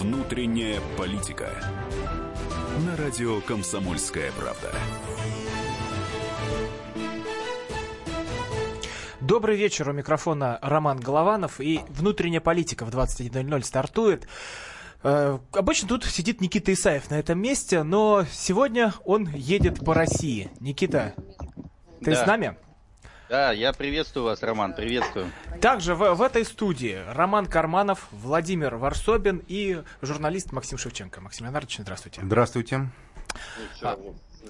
Внутренняя политика. На радио Комсомольская правда. Добрый вечер. У микрофона Роман Голованов. И внутренняя политика в 21.00 стартует. Э, обычно тут сидит Никита Исаев на этом месте, но сегодня он едет по России. Никита, ты Да. с нами? Да, я приветствую вас, Роман, приветствую. Также в, в этой студии Роман Карманов, Владимир Варсобин и журналист Максим Шевченко. Максим Леонардович, здравствуйте. Здравствуйте.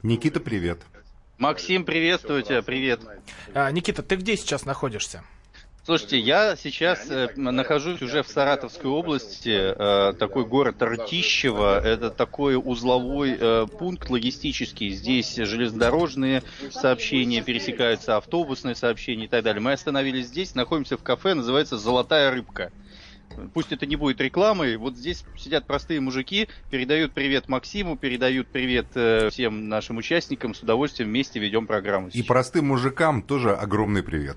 Никита, привет. Максим, приветствую тебя, привет. А, Никита, ты где сейчас находишься? Слушайте, я сейчас э, нахожусь уже в Саратовской области, э, такой город Ртищево, это такой узловой э, пункт логистический, здесь железнодорожные сообщения пересекаются, автобусные сообщения и так далее. Мы остановились здесь, находимся в кафе, называется «Золотая рыбка». Пусть это не будет рекламой, вот здесь сидят простые мужики, передают привет Максиму, передают привет э, всем нашим участникам, с удовольствием вместе ведем программу. И простым мужикам тоже огромный привет.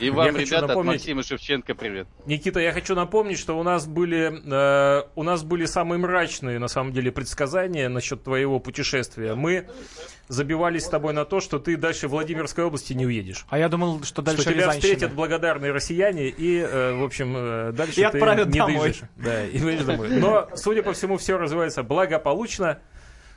И вам, Я ребята, от напомнить- Максима Шевченко привет. Никита, я хочу напомнить, что у нас были э, у нас были самые мрачные, на самом деле, предсказания насчет твоего путешествия. Мы забивались с тобой на то, что ты дальше Владимирской области не уедешь. А я думал, что дальше что тебя встретят благодарные россияне и, э, в общем, э, дальше И ты не домой. доезжаешь. Да, и поедешь домой. Но, судя по всему, все развивается благополучно.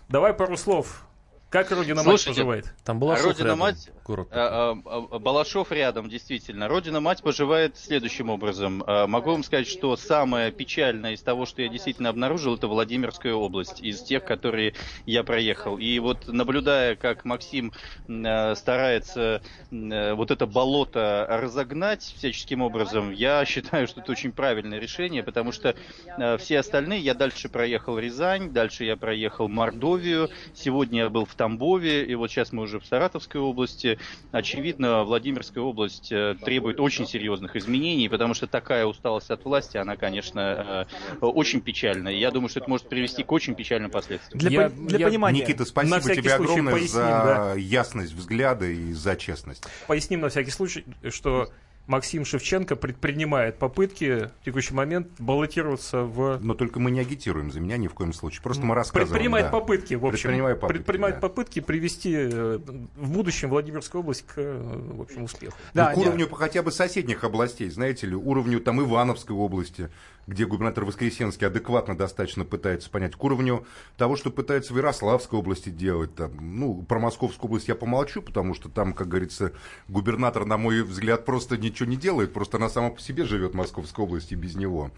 Давай пару слов. Как Родина Мать Слушайте, поживает? Там была А Родина мать, город. а, а, а, Балашов рядом, действительно. Родина мать поживает следующим образом. А, Могу вам сказать, что самое печальное из того, что я действительно обнаружил, это Владимирская область, из тех, которые я проехал. И вот наблюдая, как Максим а, старается а, вот это болото разогнать всяческим образом, я считаю, что это очень правильное решение, потому что а, все остальные, я дальше проехал Рязань, дальше я проехал Мордовию, сегодня я был в Тамбове, и вот сейчас мы уже в Саратовской области. Очевидно, Владимирская область э, требует очень серьезных изменений, потому что такая усталость от власти, она, конечно, э, очень печальная. И Я думаю, что это может привести к очень печальным последствиям. Для, Я- для я- понимания. Никита, спасибо тебе огромное поясним, за да. ясность взгляда и за честность. Поясним на всякий случай, что Максим Шевченко предпринимает попытки в текущий момент баллотироваться в... Но только мы не агитируем за меня ни в коем случае. Просто мы рассказываем. Предпринимает да. попытки, в общем. Предпринимает попытки, предпринимает да. попытки привести э, в будущем Владимирскую область к, э, в общем, успеху. Да, Ну, к уровню хотя бы соседних областей, знаете ли, уровню там Ивановской области, где губернатор Воскресенский адекватно достаточно пытается понять, к уровню того, что пытается в Ярославской области делать. Там, ну, про Московскую область я помолчу, потому что там, как говорится, губернатор, на мой взгляд, просто ничего не делает, просто она сама по себе живет в Московской области без него.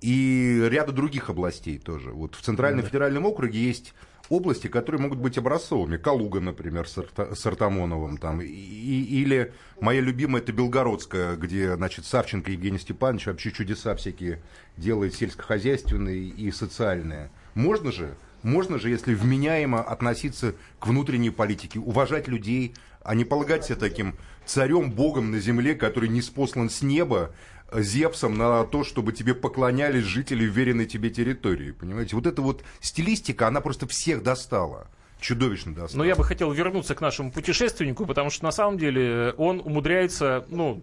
И ряда других областей тоже. Вот в Центральном федеральном округе есть области, которые могут быть образцовыми. Калуга, например, с, Арта- с Артамоновым. Там. И- или моя любимая, это Белгородская, где, значит, Савченко Евгений Степанович вообще чудеса всякие делает сельскохозяйственные и социальные. Можно же, можно же, если вменяемо относиться к внутренней политике, уважать людей, а не полагать себя таким царем, богом на земле, который не спослан с неба, Зевсом на то, чтобы тебе поклонялись жители уверенной тебе территории. Понимаете? Вот эта вот стилистика, она просто всех достала. Чудовищно достала. Но я бы хотел вернуться к нашему путешественнику, потому что на самом деле он умудряется, ну,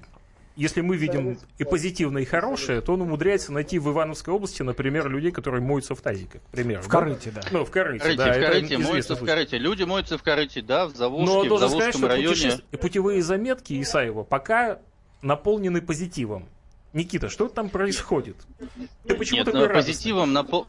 если мы видим и позитивное, и хорошее, то он умудряется найти в Ивановской области, например, людей, которые моются в тазиках, к примеру. В да? корыте, да. Ну, в корыте, Корыте, да. в корыте, моются в корыте. Люди моются в корыте, да, в Заволжске, Но в должен сказать, Заволжском что районе. путеше- путевые заметки Исаева пока наполнены позитивом. Никита, что там происходит? Ты почему Нет, такой на радостный? позитивом напол-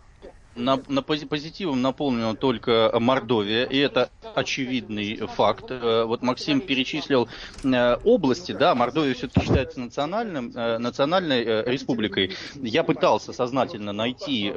на, на пози- позитивом наполнена только Мордовия, и это очевидный факт. Э, Вот Максим перечислил э, области, да, Мордовия все-таки считается национальным, э, национальной республикой. Я пытался сознательно найти,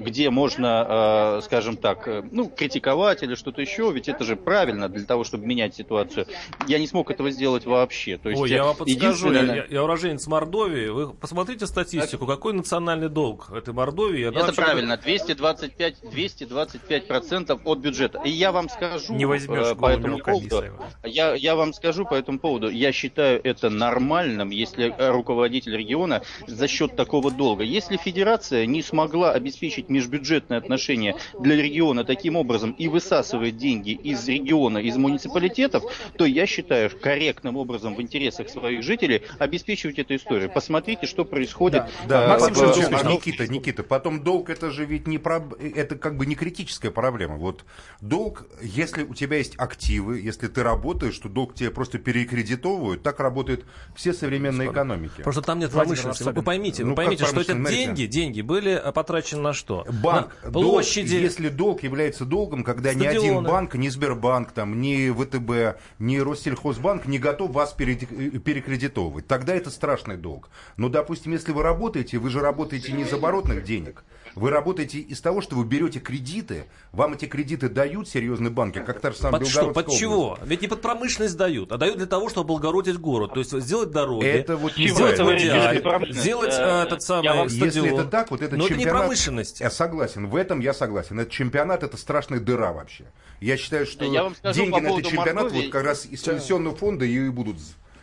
где можно, скажем так, ну, критиковать или что-то еще, ведь это же правильно для того, чтобы менять ситуацию. Я не смог этого сделать вообще. То есть, Ой, я вам подскажу, единственное- я- я уроженец Мордовии. Вы посмотрите статистику, какой национальный долг этой Мордовии. Она Это вообще правильно, 200 225, 225 процентов от бюджета. И я вам скажу Не возьмешь э, по этому поводу, я, я вам скажу по этому поводу, я считаю это нормальным, если руководитель региона за счет такого долга. Если федерация не смогла обеспечить межбюджетные отношения для региона таким образом и высасывает деньги из региона, из муниципалитетов, то я считаю корректным образом в интересах своих жителей обеспечивать эту историю. Посмотрите, что происходит. Да, э, Максим Шевченко, Никита, Никита, потом долг это же ведь не проб- это как бы не критическая проблема. Вот долг, если у тебя есть активы, если ты работаешь, то долг тебе просто перекредитовывают. Так работают все современные экономики. Просто там нет промышленности. Вы поймите, Ну, вы поймите, что смотрите. деньги, деньги были э, потрачены на что? Банк, На долг, площади. если долг является долгом, когда ни один Стадионы. банк, ни Сбербанк, там, ни ВТБ, ни Россельхозбанк не готов вас пере- э, перекредитовывать, тогда это страшный долг. Но, допустим, если вы работаете, вы же работаете не из оборотных денег, вы работаете из того, что вы берете кредиты, вам эти кредиты дают серьезные банки, как та же самая Под что? Под чего? Ведь не под промышленность дают, а дают для того, чтобы облагородить город. То есть сделать дороги, Это вот не сделать модиаль, сделать Э, э, этот я самый вам- стадион. Если это так, вот это Но это не чемпионат... промышленность. Я согласен, в этом я согласен. Это чемпионат, это страшная дыра вообще. Я считаю, что Я скажу деньги на этот чемпионат Мордовии. вот как раз из пенсионного фонда и будут,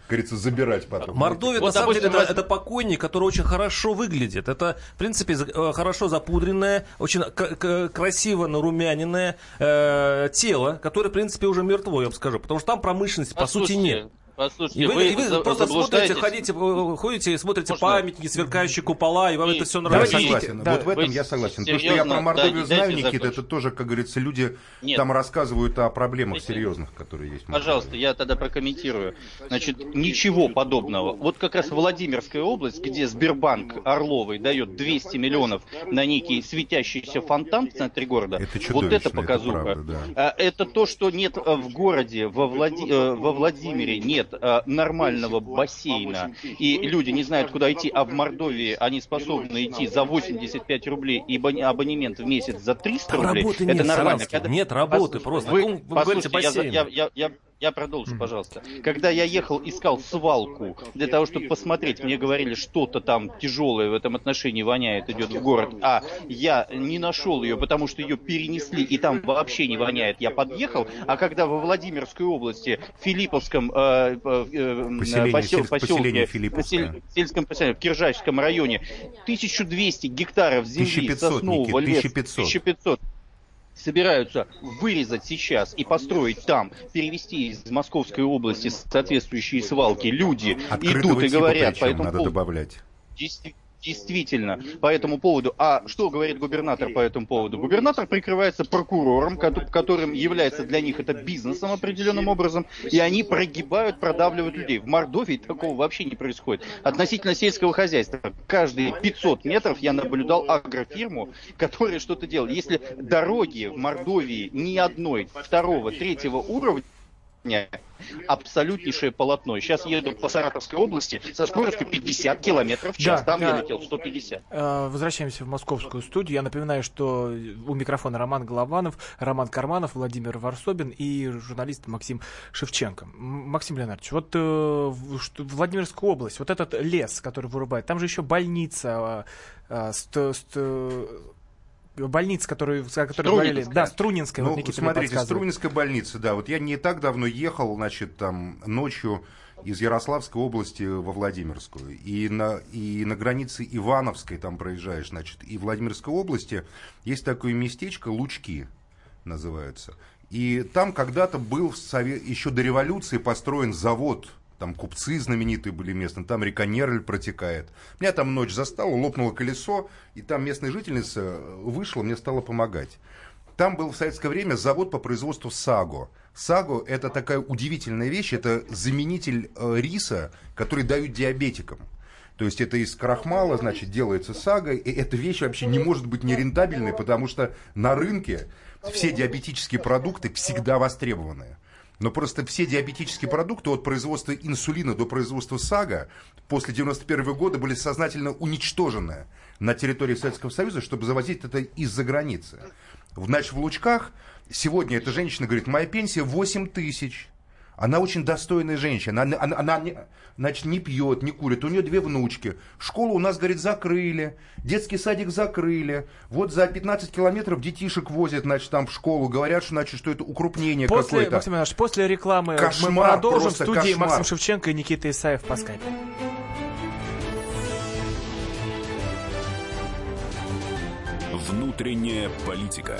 говорится, забирать потом. Мордовия, Вот, на самом деле, это, возьм- это покойник, который очень хорошо выглядит. Это, в принципе, э, хорошо запудренное, очень к- к- красиво нарумяненное э, тело, которое, в принципе, уже мертво, я бы скажу. Потому что там промышленности, по сути, Послушайте, нет. Послушайте, И вы, и вы просто смотрите, ходите, ходите и смотрите Можно? памятники, сверкающие купола, и вам И- это все Я Давайте, нравится. Никите, согласен. да, вот в этом вы я согласен. То, что я серьезно, про Мордовию дайте- знаю, Никита, закончить. это тоже, как говорится, люди Нет. там рассказывают о проблемах Дайте- серьезных, которые есть. Пожалуйста, я тогда прокомментирую. Значит, ничего подобного. Вот как раз Владимирская область, где Сбербанк Орловый дает 200 миллионов на некий светящийся фонтан в центре города, Это вот это это показуха. правда, А, Это то, что нет в городе, во, Влади- э, во Владимире нет э, нормального бассейна, и люди не знают, куда идти, а в Мордовии они способны идти за 85 рублей и абон- абонемент в месяц за 300 Там рублей. работы это нет, нормально. Когда- нет работы Послушайте, просто. Вы, послушайте, бассейн. я, я, я, я продолжу, пожалуйста. Когда я ехал, искал свалку для того, чтобы посмотреть, мне говорили, что-то там тяжелое в этом отношении воняет, идет в город, а я не нашел ее, потому что ее перенесли, и там вообще не воняет. Я подъехал, а когда во Владимирской области, в Филипповском э, Поселение, посел- сельск- поселение поселке, Филипповское. посел- сельском поселении, в Киржачском районе, 1200 гектаров земли 1500, соснового Никит, леса, 1500. 1500 собираются вырезать сейчас и построить там, перевести из Московской области соответствующие свалки, люди Открытого идут и типа говорят по причем этому надо добавлять. Действи- Действительно, по этому поводу. А что говорит губернатор по этому поводу? Губернатор прикрывается прокурором, кото- которым является для них это бизнесом определенным образом, и они прогибают, продавливают людей. В Мордовии такого вообще не происходит. Относительно сельского хозяйства, каждые 500 метров я наблюдал агрофирму, которая что-то делает. Если дороги в Мордовии ни одной, второго, третьего уровня, абсолютнейшее полотно. Сейчас еду по Саратовской области со скоростью 50 километров в час. Да, Там да. я летел 150. Э, Возвращаемся в московскую студию. Я напоминаю, что у микрофона Роман Голованов, Роман Карманов, Владимир Варсобин и журналист Максим Шевченко. Максим Леонардович, вот э, Владимирская область, вот этот лес, который вырубает, там же еще больница, э, ст- ст- больница, которую, о которой говорили, да, Струнинская, вот Ну, Никита мне смотрите. Струнинская больница, да. Вот я не так давно ехал, значит, там ночью из Ярославской области во Владимирскую. И на, и на границе Ивановской там проезжаешь, значит, и Владимирской области есть такое местечко Лучки называется. И там когда-то был сове- еще до революции построен завод там купцы знаменитые были местные, там река Нерль протекает. Меня там ночь застала, лопнуло колесо, и там местная жительница вышла, мне стала помогать. Там был в советское время завод по производству саго. Саго – это такая удивительная вещь, это заменитель э, риса, который дают диабетикам. То есть это из крахмала, значит, делается сага, и эта вещь вообще не может быть нерентабельной, потому что на рынке все диабетические продукты всегда востребованные. Но просто все диабетические продукты от производства инсулина до производства САГА после 91 года были сознательно уничтожены на территории Советского Союза, чтобы завозить это из-за границы. Значит, в Лучках сегодня эта женщина говорит, моя пенсия 8 тысяч. Она очень достойная женщина. Она, она, она не, значит, не пьет, не курит. У нее две внучки. Школу у нас, говорит, закрыли. Детский садик закрыли. Вот за 15 километров детишек возят, значит, там в школу. Говорят, что, значит, что это укрупнение После, какое-то. Максим Иванович, после рекламы мы Кошмар, продолжим в студии кошмар. Максим Шевченко и Никита Исаев по скайпу. Внутренняя политика.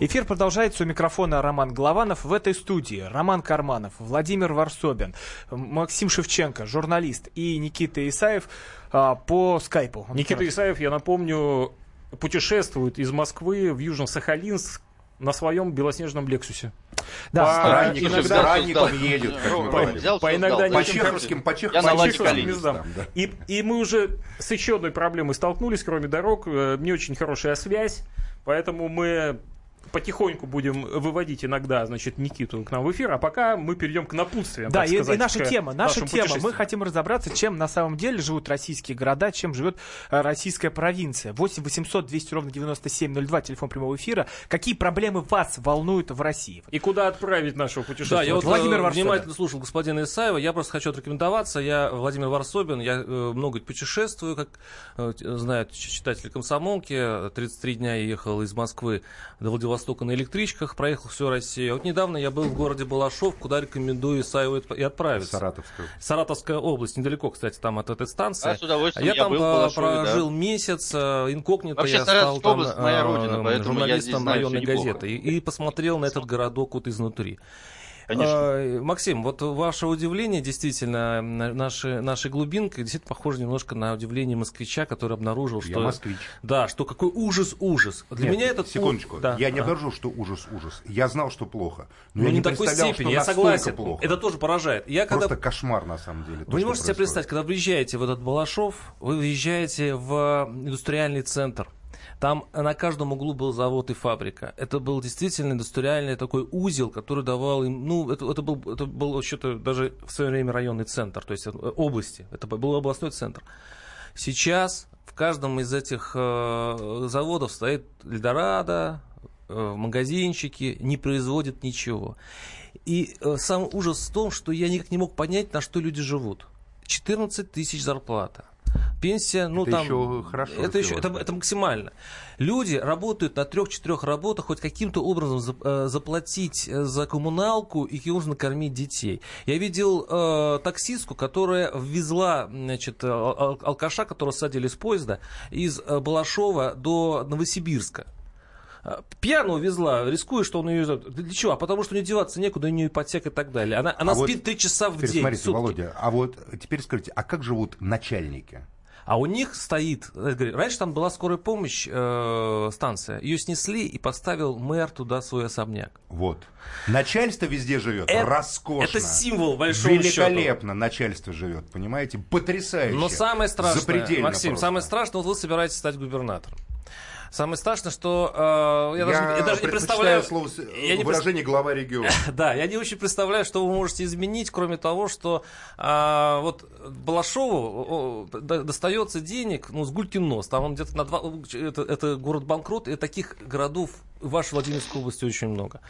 Эфир продолжается у микрофона Роман Голованов. В этой студии Роман Карманов, Владимир Варсобин, Максим Шевченко, журналист и Никита Исаев а, по скайпу. Никита Исаев, я напомню, путешествует из Москвы в Южно-Сахалинск на своем белоснежном Лексусе. Да, По- взял, странником взял. едет, говорим. взял, По иногда По чеховским, по чех- Я по чеховским местам. местам, да. И, и мы уже с еще одной проблемой столкнулись, кроме дорог. Э, Не очень хорошая связь, поэтому мы потихоньку будем выводить иногда, значит, Никиту к нам в эфир, а пока мы перейдем к напутствиям. Да, так и, и сказать, наша к тема, наша тема. Мы хотим разобраться, чем на самом деле живут российские города, чем живет э, российская провинция. 8 800 200 ровно 9702, телефон прямого эфира. Какие проблемы вас волнуют в России? И куда отправить нашего Да, путешествия? я вот Владимир э, Варсобин. внимательно слушал господина Исаева. Я просто хочу отрекомендоваться. Я Владимир Варсобин. Я э, много путешествую, как знают читатели комсомолки. 33 дня я ехал из Москвы до Владивостока на электричках, проехал всю Россию. Вот недавно я был в городе Балашов, куда рекомендую Исаеву и отправиться. Саратовская. Саратовская область, недалеко, кстати, там от этой станции. А, с удовольствием. я, Я там был в по- Балашове, да. прожил месяц, э, инкогнито Вообще, я стал там область моя э, родина, я журналистом знаю районной неплохо. газеты и, и посмотрел на этот городок вот изнутри. Конечно. Э, Максим, вот ваше удивление действительно на- нашей, глубинкой действительно похоже немножко на удивление москвича, который обнаружил, Я что... москвич. Да, что какой ужас-ужас. Для Нет, меня этот... Секундочку. Да. Я не А. обнаружил, что ужас-ужас. Я знал, что плохо. Но Ну, я не не такой степени, что я согласен. плохо. Это тоже поражает. Я когда Просто кошмар, на самом деле. то, Вы не можете себе представить, когда приезжаете в этот Балашов, вы въезжаете в индустриальный центр. Там на каждом углу был завод и фабрика. Это был действительно индустриальный такой узел, который давал им, ну, это, это был, это был вообще-то даже в свое время районный центр, то есть э, области. Это был областной центр. Сейчас в каждом из этих э, заводов стоит Эльдорадо, э, магазинчики, не производят ничего. И э, сам ужас в том, что я никак не мог понять, на что люди живут. 14 тысяч зарплата. Пенсия, ну Это там... еще хорошо, Это, еще, это, это максимально. Люди работают на трех-четырех работах, хоть каким-то образом за- э, заплатить э, за коммуналку и нужно кормить детей. Я видел э, таксистку, которая везла значит, э, ал- алкаша, которого садили с поезда, из Балашова до Новосибирска. Э, Пьяную везла, рискуя, что он ее... Для чего? А потому что у нее деваться некуда, у нее ипотека и так далее. Она, она А вот спит три часа в день. смотрите, сутки. Володя, а вот теперь скажите, а как живут начальники? А у них стоит, раньше там была скорая помощь э, станция, ее снесли и поставил мэр туда свой особняк. Вот. Начальство везде живет Это- роскошно. это символ, большому Великолепно начальство живет, понимаете? Потрясающе. Но самое страшное, Максим, просто. самое страшное, вот вы собираетесь стать губернатором. Самое страшное, что э, я, даже, я даже не представляю... слово, я не выражение глава региона. Да, я не очень представляю, что вы можете изменить, кроме того, что а, вот Балашову достается денег, ну, с гулькин нос. Там он где-то на два... Это, это город-банкрот, и таких городов в вашей Владимирской области очень много.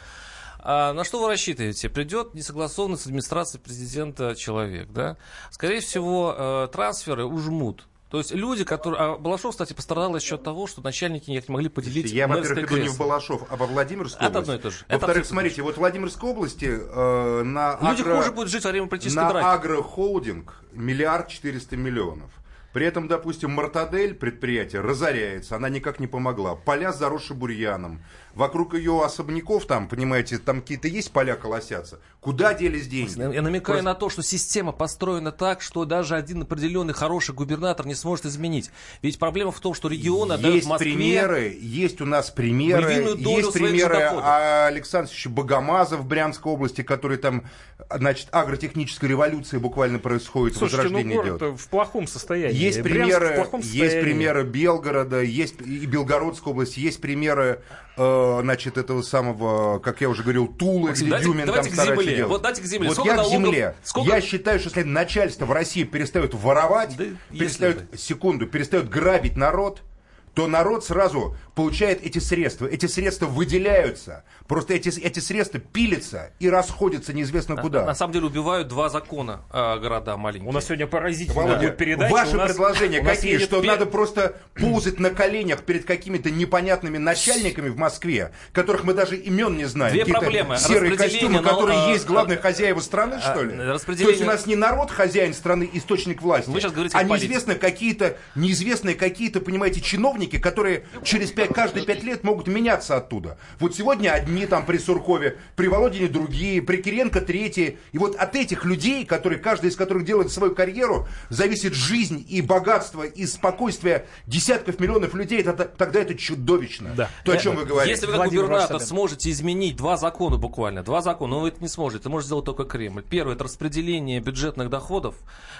А на что вы рассчитываете? Придет несогласованный с администрацией президента человек, да? Скорее всего, э, трансферы ужмут. То есть люди, которые... А Балашов, кстати, пострадал еще от того, что начальники не могли поделить Я, во-первых, иду не в. Балашов, а во Владимирскую Это область. одно и то же. Во-вторых, смотрите, вот в Владимирской области э, на Люди агро- хуже будут жить во время политической на драки. агрохолдинг миллиард четыреста миллионов. При этом, допустим, Мартадель, предприятие, разоряется, она никак не помогла. Поля заросши бурьяном. Вокруг ее особняков там, понимаете, там какие-то есть поля колосятся. Куда делись деньги? Я намекаю Просто- на то, что система построена так, что даже один определенный хороший губернатор не сможет изменить. Ведь проблема в том, что регионы отдают Есть Москве... примеры, есть у нас примеры, есть примеры Богомаза в Брянской области, который там, значит, агротехническая революция буквально происходит, Слушайте, ну возрождение город идет. в плохом состоянии. Есть примеры, есть примеры Белгорода, есть и Белгородской области, есть примеры, э, значит, этого самого, как я уже говорил, Тулы, Максим, где Дюмин там к старается земле. делать. Вот дайте к земле. Вот Сколько я к налогов- земле. сколько- Я считаю, что если начальство в России перестает воровать, Да перестает, секунду, перестает грабить народ, то народ сразу получает эти средства. Эти средства выделяются. Просто эти, эти средства пилятся и расходятся неизвестно куда. На самом деле убивают два закона э, города маленькие. У нас сегодня поразительная Володя, будет передача. ваши нас- предложения какие? Что пе- надо просто ползать на коленях перед какими-то непонятными начальниками в Москве, которых мы даже имен не знаем. Две Какие-то проблемы. Серые костюмы, которые нал- есть а, главные хозяева страны, а, что ли? То распределение- есть у нас не народ хозяин страны, источник власти, Вы сейчас говорите а неизвестно какие-то, неизвестные какие-то, понимаете, чиновники, которые через пять, каждые пять лет могут меняться оттуда. Вот сегодня одни там при Суркове, при Володине другие, при Киренко третьи. И вот от этих людей, которые, каждый из которых делает свою карьеру, зависит жизнь и богатство, и спокойствие десятков миллионов людей, это, тогда это чудовищно. Да. То, о чем вы говорите. Если вы как Владимир губернатор сможете изменить два закона буквально, два закона, но вы это не сможете, это может сделать только Кремль. Первое, это распределение бюджетных доходов,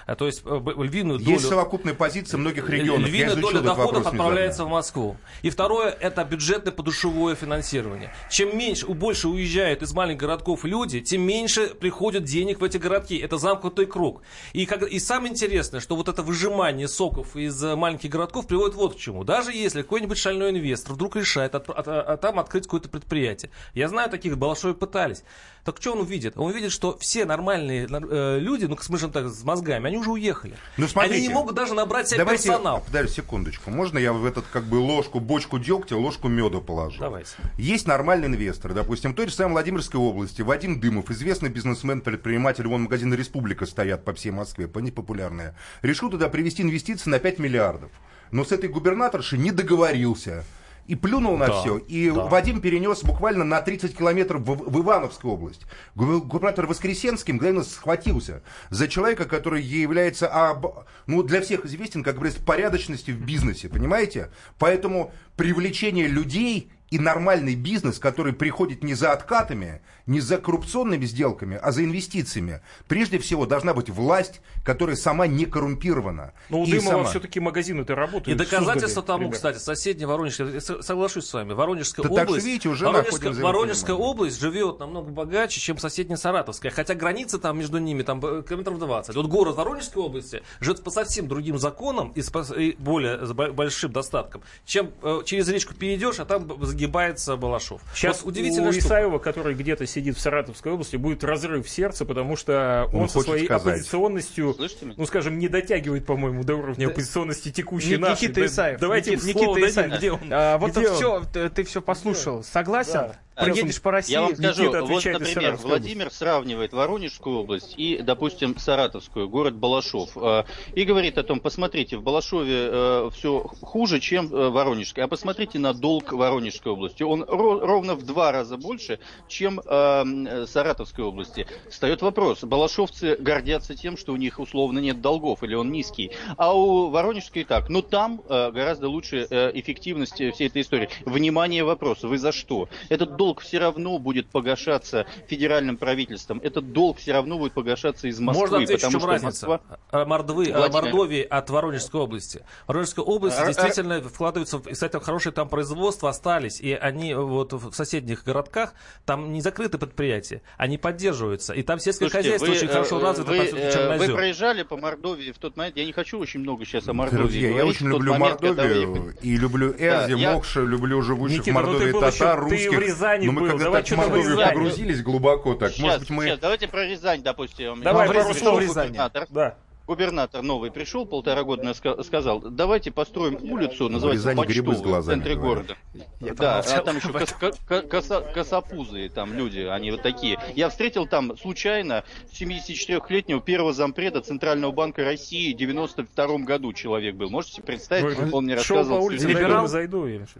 а, то есть э, львиную долю... Есть совокупная позиция многих регионов. Львиная доля этот доходов отправляется. В Москву. И второе, это бюджетное подушевое финансирование. Чем меньше, больше уезжают из маленьких городков люди, тем меньше приходит денег в эти городки. Это замкнутый круг. И, как, и самое интересное, что вот это выжимание соков из э, маленьких городков приводит вот к чему. Даже если какой-нибудь шальной инвестор вдруг решает от- от- а там открыть какое-то предприятие. Я знаю таких, Балашове пытались. Так что он увидит? Он увидит, что все нормальные э, люди, ну, скажем так, с мозгами, они уже уехали. Ну, смотрите. они не могут даже набрать себе Давайте, персонал. подожди секундочку. Можно я в этот как бы ложку, бочку дегтя, ложку меда положу? Давайте. Есть нормальный инвестор, допустим, в той же самой Владимирской области, Вадим Дымов, известный бизнесмен, предприниматель, вон магазины «Республика» стоят по всей Москве, по популярные. Решил туда привести инвестиции на 5 миллиардов. Но с этой губернаторшей не договорился. И плюнул на Да, все. И да. Вадим перенес буквально на 30 километров в, в Ивановскую область. Гу- Губернатор Воскресенский мгновенно схватился за человека, который является об- ну, для всех известен, как говорится, порядочностью в бизнесе, понимаете? Поэтому привлечение людей и нормальный бизнес, который приходит не за откатами, не за коррупционными сделками, а за инвестициями. Прежде всего должна быть власть, которая сама не коррумпирована. Но Ну, у И Дымова сама. все-таки магазины-то работают. И доказательство Суздале, тому, ребят. кстати, соседняя Воронежская, я со- соглашусь с вами, Воронежская Да так область, что, видите, уже Воронежская, Воронежская область живет намного богаче, чем соседняя Саратовская, хотя граница там между ними там э, километров 20. Вот город Воронежской области живет по совсем другим законам и, с и более большим достатком, чем э, через речку перейдешь, а там б- загибается Балашов. Сейчас Вот удивительная у штука. Исаева, который где-то сидит в Саратовской области, будет разрыв в сердце, потому что он, Он со своей сказать. оппозиционностью, ну скажем, не дотягивает, по-моему, до уровня оппозиционности текущей Ник- нашей. Никита Да- Исаев. Давайте Никит- Никита дадим, Исаев. где он? А, вот Где он? все, ты, ты все послушал. Согласен? Да. Проедешь по России. Я вам скажу, Никита вот, например, Владимир сравнивает Воронежскую область и, допустим, Саратовскую, город Балашов, э, и говорит о том, посмотрите, в Балашове все хуже, чем э, Воронежской, а посмотрите на долг Воронежской области. Он ро- ровно в два раза больше, чем э, Саратовской области. Встает вопрос, балашовцы гордятся тем, что у них условно нет долгов, или он низкий, а у Воронежской так. Но там э, гораздо лучше э, эффективность э, всей этой истории. Внимание, вопрос, вы за что? Этот долг все равно будет погашаться федеральным правительством. Этот долг все равно будет погашаться из Москвы. Можно ответить, в потому чем что разница? Москва- А, Мордвы, а, Владимир. Мордовии от Воронежской области. Воронежская область А, а- действительно вкладывается, в, кстати, хорошие там производства остались, и они вот в соседних городках, там не закрыты предприятия, они поддерживаются, и там сельское Слушайте, хозяйство вы, очень э, хорошо развито, вы, по сути, э. Вы проезжали по Мордовии в тот момент, я не хочу очень много сейчас о Мордовии Друзья, я говорить, очень в тот люблю момент, Мордовию и люблю Эрзи, я- Мокша, люблю живущих Никита, в ну ты Мордовии был татар, еще- ты русских. в Рязани Но мы был, когда давай так в Мордовию Рязани. погрузились глубоко так, Сейчас, может быть, мы... сейчас, давайте про Рязань, допустим. Давай Я пару слов Рязани. губернатор. Да. Губернатор новый пришел полтора года назад, сказал, давайте построим улицу, называется Рязани в центре города. Я да, а там еще кос- ко- коса- косопузые там люди, они вот такие. Я встретил там случайно 74-летнего первого зампреда Центрального банка России в 92 году человек был. Можете себе представить, Вы он мне шел по рассказывал. улице, зайду или что?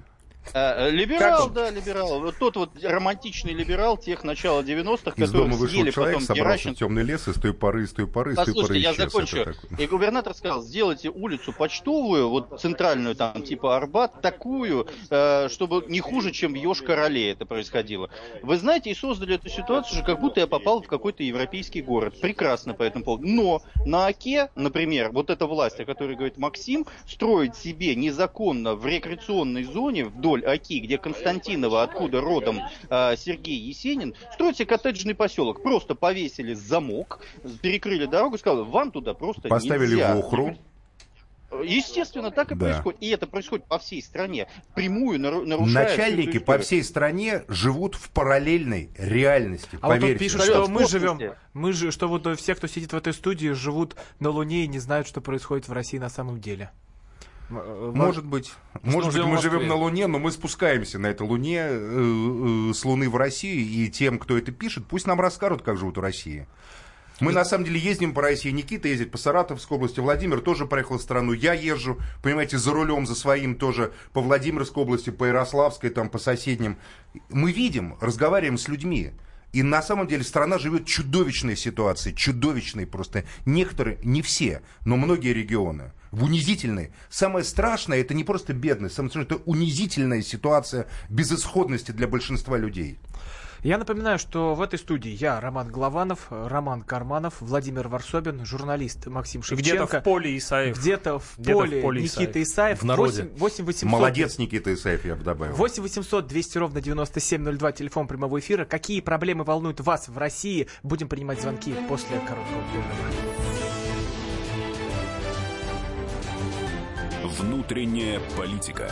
А, э, Как Либерал, да, либерал. Вот тот вот романтичный либерал тех начала 90-х, Из дома вышел съели человек, потом собрался Геращенко. в темный лес, и с той поры, и с той поры, и с той поры я исчез. закончу. И губернатор сказал, сделайте улицу почтовую, вот центральную, там, типа Арбат, такую, э, чтобы не хуже, чем в Йошкар-Оле это происходило. Вы знаете, и создали эту ситуацию как будто я попал в какой-то европейский город. Прекрасно по этому поводу. Но на Оке, например, вот эта власть, о которой говорит Максим, строит себе незаконно в рекреационной зоне вдоль Оки, где Константиново, откуда родом э, Сергей Есенин, строит себе коттеджный поселок. Просто повесили замок, перекрыли дорогу, сказали, вам туда просто Поставили нельзя. вохру. Естественно, так и Да. происходит. И это происходит по всей стране. Прямую нару- нарушая Начальники по всей стране живут в параллельной реальности. А вот тут Поверьте. пишут, что мы живем, мы же, что вот все, кто сидит в этой студии, живут на Луне и не знают, что происходит в России на самом деле. Э, Может быть, может быть, мы живем на Луне, но мы спускаемся на этой Луне э, э, с Луны в Россию, и тем, кто это пишет, пусть нам расскажут, как живут в России. Мы на самом деле ездим по России. Никита ездит по Саратовской области, Владимир тоже проехал в страну. Я езжу, понимаете, за рулем, за своим тоже по Владимирской области, по Ярославской, там, по соседним. Мы видим, разговариваем с людьми. И на самом деле страна живет чудовищной ситуации, чудовищной просто. Некоторые, не все, но многие регионы в унизительной. Самое страшное, это не просто бедность, самое страшное, это унизительная ситуация безысходности для большинства людей. Я напоминаю, что в этой студии я, Роман Голованов, Роман Карманов, Владимир Варсобин, журналист Максим Где-то Шевченко. в поле Исаев. Где-то в Где-то в поле, поле Никита Исаев. В народе. 8, 8 800 Молодец, Никита Исаев, я бы добавил. 8 800 200 ровно 9702, телефон прямого эфира. Какие проблемы волнуют вас в России? Будем принимать звонки после короткого перерыва. Внутренняя политика.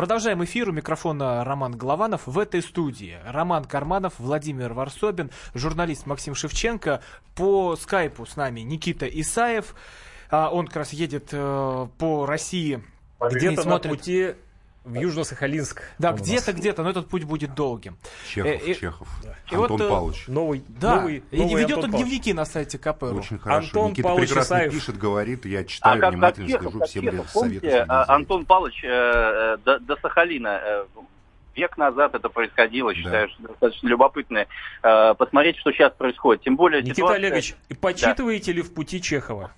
Продолжаем эфир. У микрофона Роман Голованов. В этой студии Роман Карманов, Владимир Варсобин, журналист Максим Шевченко. По скайпу с нами Никита Исаев. А, Он как раз едет э, по России. Где-то смотрит- пути в Южно-Сахалинск. Да, где-то, где-то, но этот путь будет долгим. Чехов, Э, э, Чехов. и Антон вот, э, Павлович. Новый, Да, новый, и новый ведет Антон он Павлович. дневники на сайте КПРУ. Очень хорошо. Антон Никита Павлович прекрасно Исаев. пишет, говорит, я читаю А как, как внимательно, Чехов, слежу, как всем Чехов, лет советую. помните, а, Антон Павлович э, э, до, до Сахалина э, век назад это происходило, считаю, что достаточно любопытно э, посмотреть, что сейчас происходит. Тем более Никита ситуация- Олегович, и почитываете ли в пути Чехова?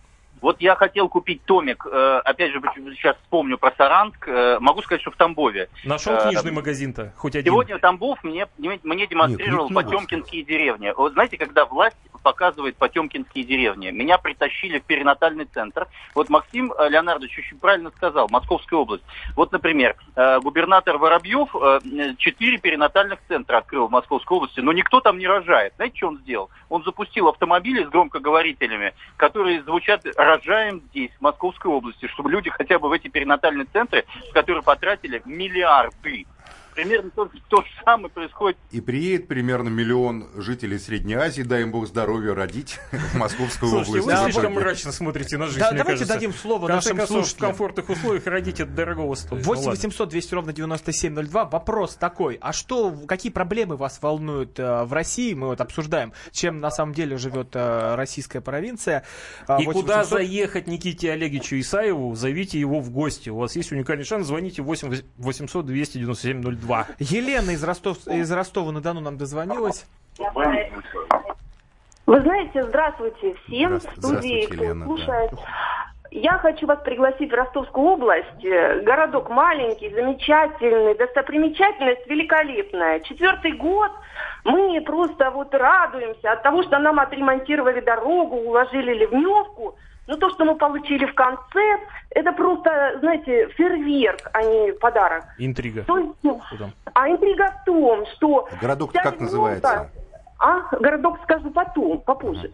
Вот я хотел купить томик, э, опять же, сейчас вспомню про Саранск, э, могу сказать, что в Тамбове. Нашел Э, книжный магазин-то? Хоть один? Сегодня Тамбов мне, мне демонстрировал Нет, много, потемкинские деревни. Вот знаете, когда власть показывает потемкинские деревни, меня притащили в перинатальный центр. Вот Максим Леонардович очень правильно сказал, Московская область. Вот, например, э, губернатор Воробьев э, четыре перинатальных центра открыл в Московской области, но никто там не рожает. Знаете, что он сделал? Он запустил автомобили с громкоговорителями, которые звучат «рожаем здесь, в Московской области», чтобы люди хотя бы в эти перинатальные центры, в которые потратили миллиарды. Примерно то, то же самое происходит И приедет примерно миллион жителей Средней Азии, дай им бог здоровья, родить в Московской Слушайте, области. вы слишком мрачно смотрите на жизнь, Да, давайте кажется. дадим слово нашим концов, в слушателям. комфортных условиях родить от дорогого стоит. 8 Ну, ладно. 800 200 ровно 9702. Вопрос такой. А что, какие проблемы вас волнуют э, в России? Мы вот обсуждаем, чем на самом деле живет э, российская провинция. А, И 8 куда 800 заехать Никите Олеговичу Исаеву, зовите его в гости. У вас есть уникальный шанс, звоните 8 800 297 02. Елена из, Ростов, из Ростова-на-Дону нам дозвонилась. Вы знаете, здравствуйте всем, Здравствуйте, в студии, здравствуйте, кто Елена, да. слушает. я хочу вас пригласить в Ростовскую область. Городок маленький, замечательный, достопримечательность великолепная. Четвертый год мы просто вот радуемся от того, что нам отремонтировали дорогу, уложили ливневку. Но то, что мы получили в конце, это просто, знаете, фейерверк, а не подарок. Интрига. То есть, ну, а интрига в том, что... Городок как ливневка- называется? А, городок скажу потом, попозже.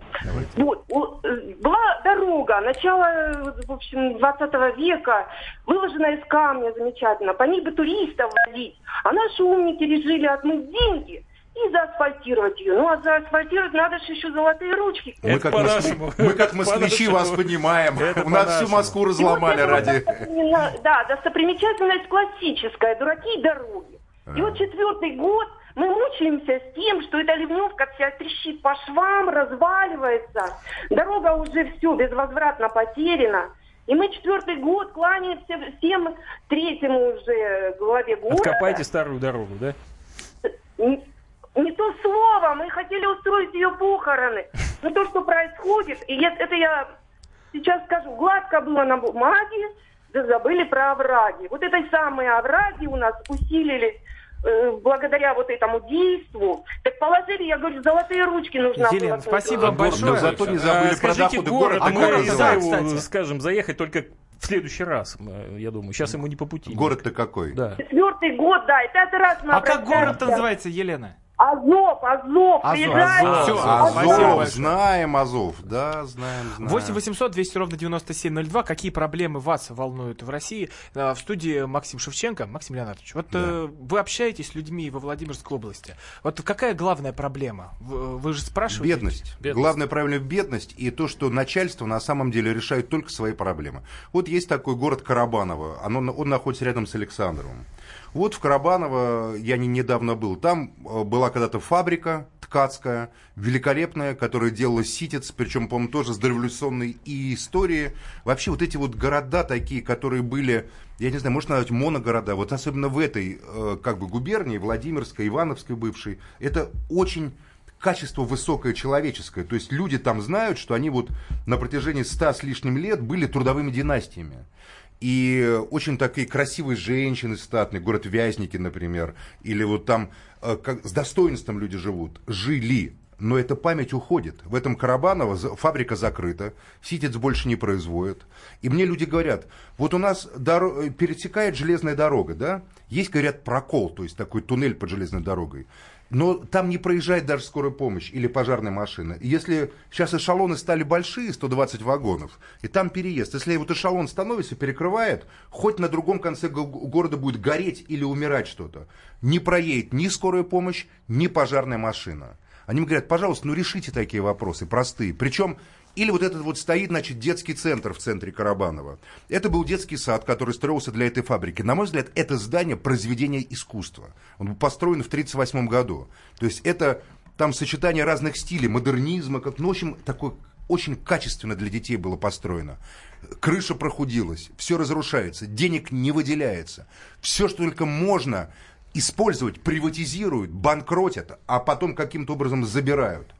Вот, у- э, была дорога, начало, в общем, 20 века, выложена из камня замечательно, по ней бы туристов возить, а наши умники решили отмыть деньги и заасфальтировать ее. Ну, а заасфальтировать надо же еще золотые ручки. Мы как, мос- мы как москвичи вас понимаем. Это У нас всю. Москву вот разломали ради... вот именно, Да, достопримечательность классическая, дураки и дороги. И вот четвертый год мы мучаемся с тем, что эта ливневка вся трещит по швам, разваливается. Дорога уже все безвозвратно потеряна. И мы четвертый год кланяемся всем третьему уже главе города. Откопайте старую дорогу, да? Не, то слово, мы хотели устроить ее похороны. Но то, что происходит, и это я сейчас скажу, гладко было на бумаге, да забыли про овраги. Вот этой самые овраги у нас усилились э, благодаря вот этому действу. Так положили, я говорю, золотые ручки нужно Елена, было. спасибо вам большое. но зато не забыли А, про скажите доходы город, города. а мы город называется? его, кстати? скажем, заехать только в следующий раз, э, я думаю. Сейчас ему не по пути. Город-то какой? Да. Четвертый год, да, и пятый раз А как город называется, Елена? Азов, Азов, Азов, приезжайте. Азов. Всё, Азов, спасибо большое. знаем Азов, да, знаем, знаем. 8 800 200 ровно 9702. Какие проблемы вас волнуют в России? Э, В студии Максим Шевченко. Максим Леонардович, вот э, вы общаетесь с людьми во Владимирской области. Вот какая главная проблема? Вы, вы же спрашиваете? Бедность. Бедность. Главное правильно бедность и то, что начальство на самом деле решает только свои проблемы. Вот есть такой город Карабаново, оно, он находится рядом с Александровым. Вот в Карабаново я не, недавно был. Там э, была когда-то фабрика ткацкая, великолепная, которая делала ситец, причем, по-моему, тоже с дореволюционной и истории. Вообще вот эти вот города такие, которые были, я не знаю, можно назвать моногорода, вот особенно в этой э, как бы губернии, Владимирской, Ивановской бывшей, это очень качество высокое человеческое. То есть люди там знают, что они вот на протяжении ста с лишним лет были трудовыми династиями. И очень такие красивые женщины статные, город Вязники, например, или вот там э, как, с достоинством люди живут, жили. Но эта память уходит. В этом Карабаново фабрика закрыта, ситец больше не производит. И мне люди говорят, вот у нас доро- э, пересекает железная дорога, да? Есть, говорят, прокол, то есть такой туннель под железной дорогой. Но там не проезжает даже скорая помощь или пожарная машина. Если сейчас эшелоны стали большие, 120 вагонов, и там переезд. Если вот эшелон становится, перекрывает, хоть на другом конце го- города будет гореть или умирать что-то, не проедет ни скорая помощь, ни пожарная машина. Они мне говорят, пожалуйста, ну решите такие вопросы, простые. Причем, или вот этот вот стоит, значит, детский центр в центре Карабанова. Это был детский сад, который строился для этой фабрики. На мой взгляд, это здание произведение искусства. Он был построен в 1938 году. То есть это там сочетание разных стилей, модернизма, как, ну, в общем, такой очень качественно для детей было построено. Крыша прохудилась, все разрушается, денег не выделяется. Все, что только можно использовать, приватизируют, банкротят, а потом каким-то образом забирают.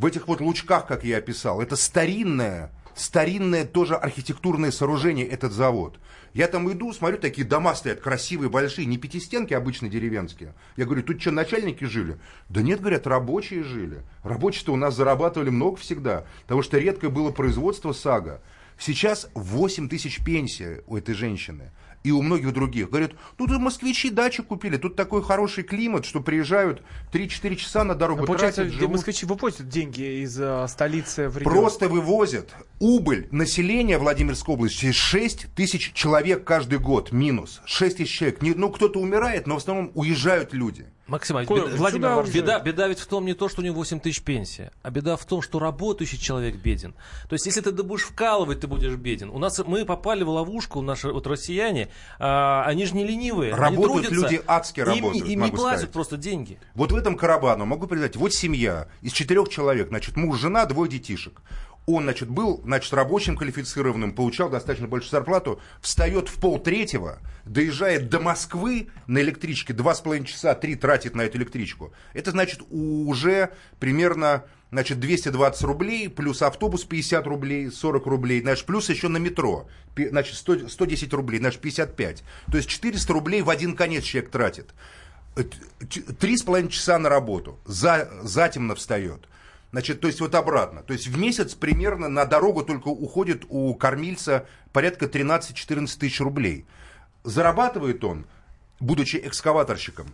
В этих вот лучках, как я описал, это старинное, старинное тоже архитектурное сооружение, этот завод. Я там иду, смотрю, такие дома стоят красивые, большие, не пятистенки, обычные деревенские. Я говорю, тут что, начальники жили? Да нет, говорят, рабочие жили. Рабочие-то у нас зарабатывали много всегда, потому что редкое было производство САГА. Сейчас 8 тысяч пенсия у этой женщины. И у многих других. Говорят, тут и москвичи дачу купили, тут такой хороший климат, что приезжают 3-4 часа на дорогу Ну, Получается, тратят, живут. москвичи вывозят деньги из э, столицы в регион. Просто вывозят. Убыль населения Владимирской области 6 тысяч человек каждый год. Минус. 6 тысяч человек. Не- ну, кто-то умирает, но в основном уезжают люди. Максим, беда, Владимир Владимирович. беда, беда ведь в том не то, что у него 8 тысяч пенсия, а беда в том, что работающий человек беден. То есть, если ты будешь вкалывать, ты будешь беден. У нас мы попали в ловушку, наши вот россияне, а, они же не ленивые. они Работают трудятся, люди адски им, работают, Им не могу платят сказать. просто деньги. Вот в этом Карабану могу передать. Вот семья из четырех человек. Значит, муж, жена, двое детишек. Он, значит, был, значит, рабочим квалифицированным, получал достаточно большую зарплату, встает в пол третьего, доезжает до Москвы на электричке, два с половиной часа, три тратит на эту электричку. Это значит уже примерно значит, 220 рублей, плюс автобус 50 рублей, 40 рублей, значит, плюс еще на метро, значит, 100 110 рублей, значит, 55. То есть 400 рублей в один конец человек тратит. Э, Три с половиной часа на работу, за, затемно встает. Значит, то есть вот обратно. То есть в месяц примерно на дорогу только уходит у кормильца порядка 13-14 тысяч рублей. Зарабатывает он, будучи экскаваторщиком,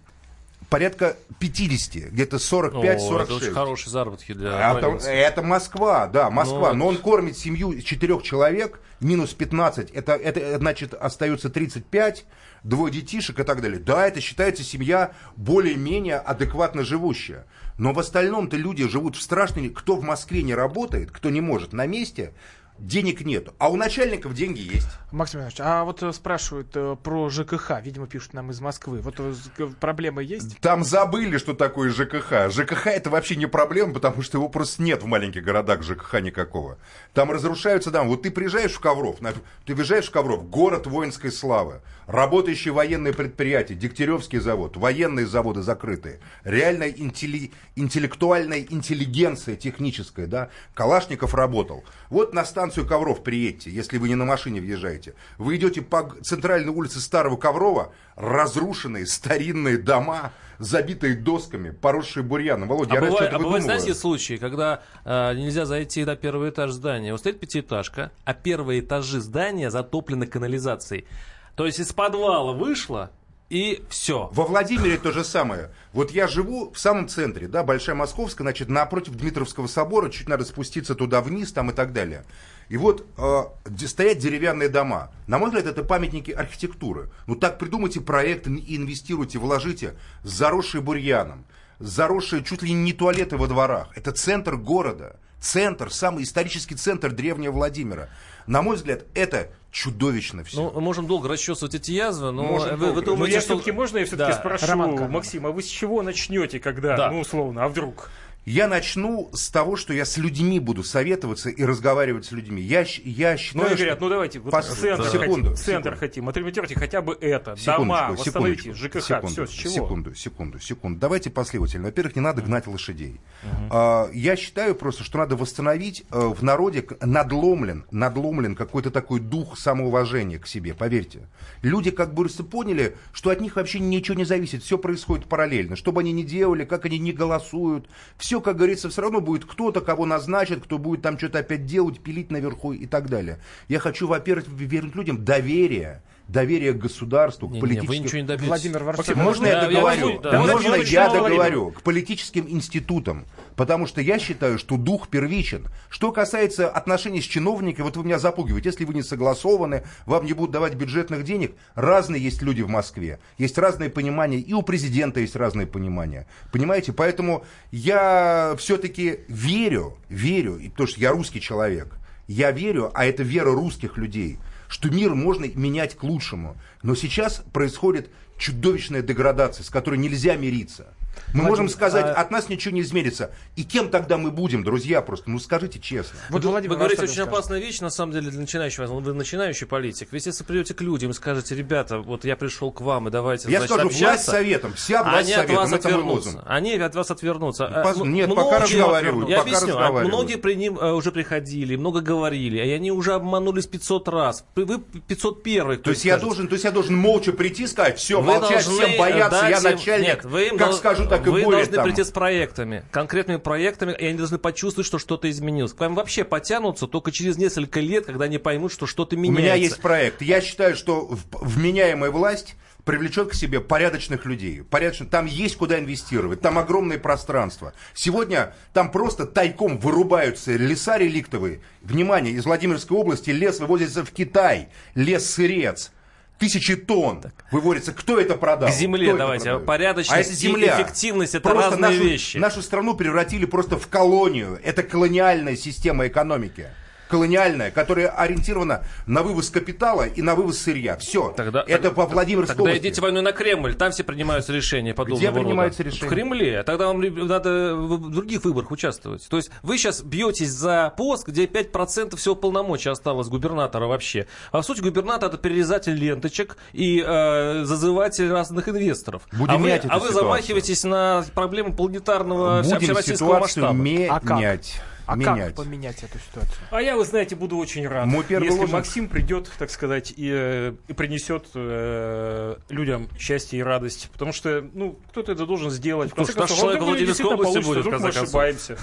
порядка 50, где-то 45-46. О, это очень хорошие заработки для Это, провинции. это Москва, да, Москва. Ну, Но он кормит семью четырех человек, минус 15, это, это значит остается 35, двое детишек и так далее. Да, это считается семья более-менее адекватно живущая. Но в остальном-то люди живут в страшной... Кто в Москве не работает, кто не может на месте, денег нет. А у начальников деньги есть. Максим Иванович, а вот э, спрашивают э, про ЖКХ, видимо, пишут нам из Москвы. Вот э, проблемы есть? Там забыли, что такое ЖКХ. ЖКХ это вообще не проблема, потому что его просто нет в маленьких городах ЖКХ никакого. Там разрушаются дома. Вот ты приезжаешь в Ковров, ты въезжаешь в Ковров, город воинской славы, работающие военные предприятия, Дегтяревский завод, военные заводы закрытые, реальная интелли- интеллектуальная интеллигенция техническая, да, Калашников работал. Вот на станцию Ковров приедьте, если вы не на машине въезжаете. Вы идете по центральной улице Старого Коврова, разрушенные старинные дома, забитые досками, поросшие бурьяном. Володя, А я бывает, а выдумываю. знаете, случаи, когда э, нельзя зайти на первый этаж здания. Вот стоит пятиэтажка, а первые этажи здания затоплены канализацией. То есть из подвала вышло, и все. Во Владимире то же самое. Вот я живу в самом центре, да, Большая Московская, значит, напротив Дмитровского собора, чуть надо спуститься туда вниз, там и так далее. И вот э, стоят деревянные дома. На мой взгляд, это памятники архитектуры. Ну так придумайте проект, и инвестируйте, вложите, заросшие бурьяном, заросшие чуть ли не туалеты во дворах. Это центр города, центр, самый исторический центр древнего Владимира. На мой взгляд, это чудовищно все. Ну, мы можем долго расчесывать эти язвы, но Можем вы, вы долго. Ну, думаете, я что... все-таки, можно я все-таки Да. спрошу, Роман. Максим, а вы с чего начнете, когда, Да. ну, условно, а вдруг? Я начну с того, что я с людьми буду советоваться и разговаривать с людьми. Я, я Ну, считаю, что- говорят, ну давайте, вот Пос- центр секунду, хотим, центр секунду. хотим, отремонтируйте хотя бы это, Секундочку, дома, восстановите, ЖКХ, секунду, все, с чего? Секунду, секунду, секунду. Давайте последовательно. Во-первых, не надо гнать лошадей. А, я считаю просто, что надо восстановить э, в народе надломлен, надломлен какой-то такой дух самоуважения к себе, поверьте. Люди как бы поняли, что от них вообще ничего не зависит, все происходит параллельно. Что бы они ни делали, как они не голосуют, все, как говорится, все равно будет кто-то, кого назначат, кто будет там что-то опять делать, пилить наверху и так далее. Я хочу, во-первых, вернуть людям доверие, доверие к государству, к Не-не, политическим... вы ничего не добьетесь. Владимир. Максим, можно я Да, я договорю? могу, да. Можно я договорю? К политическим институтам. Потому что я считаю, что дух первичен. Что касается отношений с чиновниками, вот вы меня запугиваете, если вы не согласованы, вам не будут давать бюджетных денег. Разные есть люди в Москве. Есть разные понимания, и у президента есть разные понимания. Понимаете? Поэтому я все-таки верю, верю, потому что я русский человек, я верю, а это вера русских людей, что мир можно менять к лучшему. Но сейчас происходит чудовищная деградация, с которой нельзя мириться. Мы можем сказать, а- от нас ничего не изменится. И кем тогда мы будем, друзья, просто? Ну скажите честно. Вот вы, Владимир вы говорите очень скажет. опасная вещь, на самом деле, для начинающего. Вы начинающий политик. Ведь если придете к людям и скажете, ребята, вот я пришел к вам, и давайте Я значит, скажу, власть общаться», советом, вся власть они от советом, вас это мой отвернутся. лозунг. Они от вас отвернутся. А, Пос- м- нет, пока разговаривают, Я пока объясню. а разговаривают. Многие при ним э, уже приходили, много говорили, и они уже обманулись 500 раз. Вы 501 То есть, я должен, то есть я должен молча прийти и сказать, все, Вы молчать, должны всем бояться, я начальник, Нет, вы им как скажу, так и Вы будет. должны там. прийти с проектами, конкретными проектами, и они должны почувствовать, что что-то изменилось. К вам вообще потянутся только через несколько лет, когда они поймут, что что-то У меняется. меня есть проект. Я считаю, что вменяемая власть привлечет к себе порядочных людей. Порядочных. Там есть куда инвестировать, там огромное пространство. Сегодня там просто тайком вырубаются леса реликтовые. Внимание, из Владимирской области лес вывозится в Китай. Лес-сырец. Тысячи тонн выводится. Кто это продал? К земле Кто давайте. Порядочность а это и земля. эффективность это Просто разные нашу, вещи. Нашу страну превратили просто в колонию. Это колониальная система экономики. Колониальная, которая ориентирована на вывоз капитала и на вывоз сырья. Все. Тогда, это по Владимирской Тогда области. идите войной на Кремль, там все принимаются решения подобного Где рода. принимаются решения? В Кремле. Тогда вам надо в других выборах участвовать. То есть вы сейчас бьетесь за пост, где 5% всего полномочий осталось губернатора вообще. А в сути губернатор это перерезатель ленточек и э, зазыватель разных инвесторов. Будем а вы, менять эту а вы ситуацию. замахиваетесь на проблемы планетарного Будем всероссийского ситуацию масштаба. А как? А менять. как поменять эту ситуацию? А я, вы знаете, буду очень рад, Мой первый если лозунг- Максим придет, так сказать, и, э, и принесет э, людям счастье и радость. Потому что, ну, кто-то это должен сделать. В Потому конце что наш концов, человек Владимирской области будет, в конце концов. ошибаемся.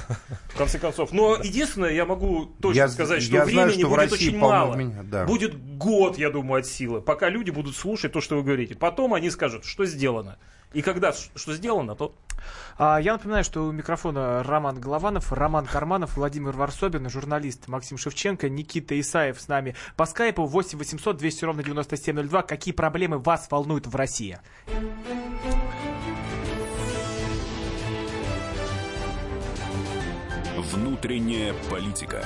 В конце концов. Но единственное, я могу точно Я- сказать, что я знаю, времени что в будет России очень мало. меня- да. Будет год, я думаю, от силы, пока люди будут слушать то, что вы говорите. Потом они скажут, что сделано. И когда что сделано, то я напоминаю, что у микрофона Роман Голованов, Роман Карманов, Владимир Варсобин, журналист Максим Шевченко, Никита Исаев с нами по скайпу 8 800 200 ровно 9702. Какие проблемы вас волнуют в России? Внутренняя политика.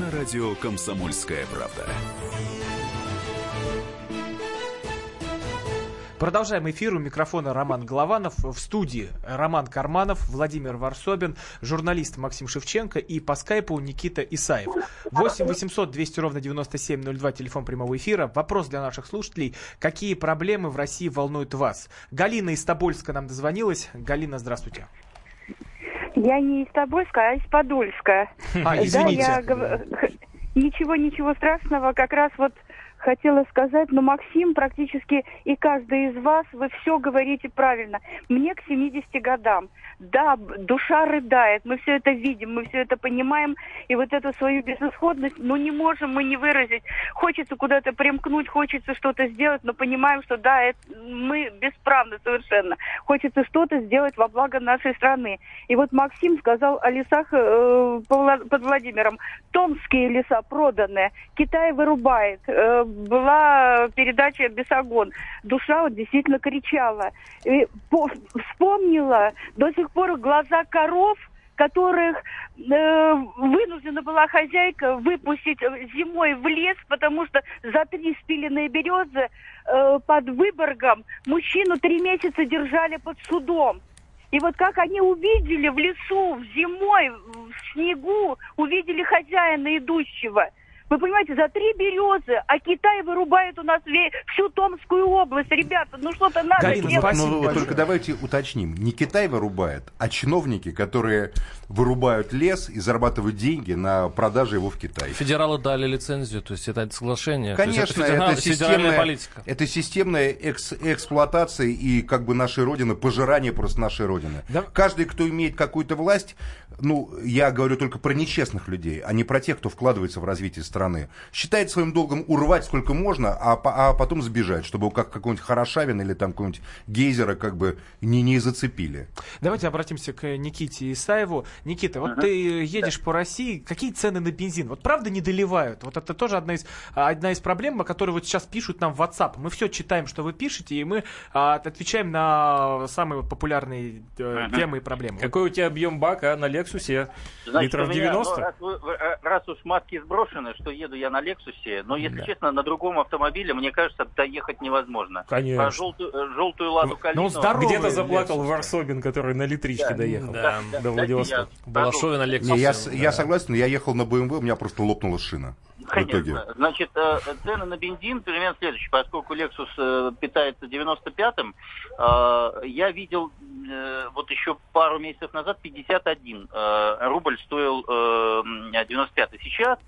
На радио «Комсомольская правда». Продолжаем эфир. У микрофона Роман Голованов. В студии Роман Карманов, Владимир Варсобин, журналист Максим Шевченко и по скайпу Никита Исаев. 8 800 200 ровно 9702, телефон прямого эфира. Вопрос для наших слушателей. Какие проблемы в России волнуют вас? Галина из Тобольска нам дозвонилась. Галина, здравствуйте. Я не из Тобольска, а из Подольска. А, Да, извините. я гов- х- ничего, ничего страшного. Как раз вот хотела сказать, но Максим практически и каждый из вас, вы все говорите правильно. Мне к 70 годам. Да, душа рыдает, мы все это видим, мы все это понимаем, и вот эту свою безысходность, ну не можем мы не выразить. Хочется куда-то примкнуть, хочется что-то сделать, но понимаем, что да, это, мы бесправны совершенно. Хочется что-то сделать во благо нашей страны. И вот Максим сказал о лесах э, под Владимиром. Томские леса проданы, Китай вырубает. Э, была передача «Бесогон». Душа вот действительно кричала. И по- вспомнила до сих пор глаза коров, которых э, вынуждена была хозяйка выпустить зимой в лес, потому что за три спиленные березы э, под Выборгом мужчину три месяца держали под судом. И вот как они увидели в лесу, в зимой, в снегу, увидели хозяина идущего. Вы понимаете, за три березы, а Китай вырубает у нас всю Томскую область. Ребята, ну что-то надо Галина, делать. спасибо Ну, большое. только давайте уточним. Не Китай вырубает, а чиновники, которые вырубают лес и зарабатывают деньги на продаже его в Китае. Федералы дали лицензию, то есть это соглашение. Конечно, федерал- это федеральная системная, политика. это системная экс- эксплуатация и как бы нашей родины, пожирание просто нашей родины. Да. Каждый, кто имеет какую-то власть, ну, я говорю только про нечестных людей, а не про тех, кто вкладывается в развитие страны, считает своим долгом урвать сколько можно, а, а потом сбежать, чтобы как какого-нибудь Хорошавина или там какого-нибудь Гейзера как бы не, не зацепили. Давайте обратимся к Никите Исаеву. Никита, вот ты едешь по России, какие цены на бензин? Вот правда не доливают? Вот это тоже одна из, одна из проблем, о которой вот сейчас пишут нам в WhatsApp. Мы все читаем, что вы пишете, и мы а, отвечаем на самые популярные э, темы и проблемы. Какой у тебя объем бака на Лексусе? Значит, Литров меня, 90? ну, раз, вы- раз уж матки сброшены, что еду я на Лексусе, но, если Да. честно, на другом автомобиле, мне кажется, доехать невозможно. Конечно. Про желтую, э, желтую ладу Калину... он здоровый. Где-то Лексус, заплакал да. Варсобин, который на литричке Да. доехал Да. до Владивостока. Балашове на Не, Лексусе. я, с- я согласен, я ехал на БМВ, у меня просто лопнула шина. В итоге. Конечно. Значит, э, цены на бензин примерно следующие. Поскольку Lexus э, питается 95-м, э, я видел вот еще пару месяцев назад 51 э, рубль стоил э, м, 95-й. Сейчас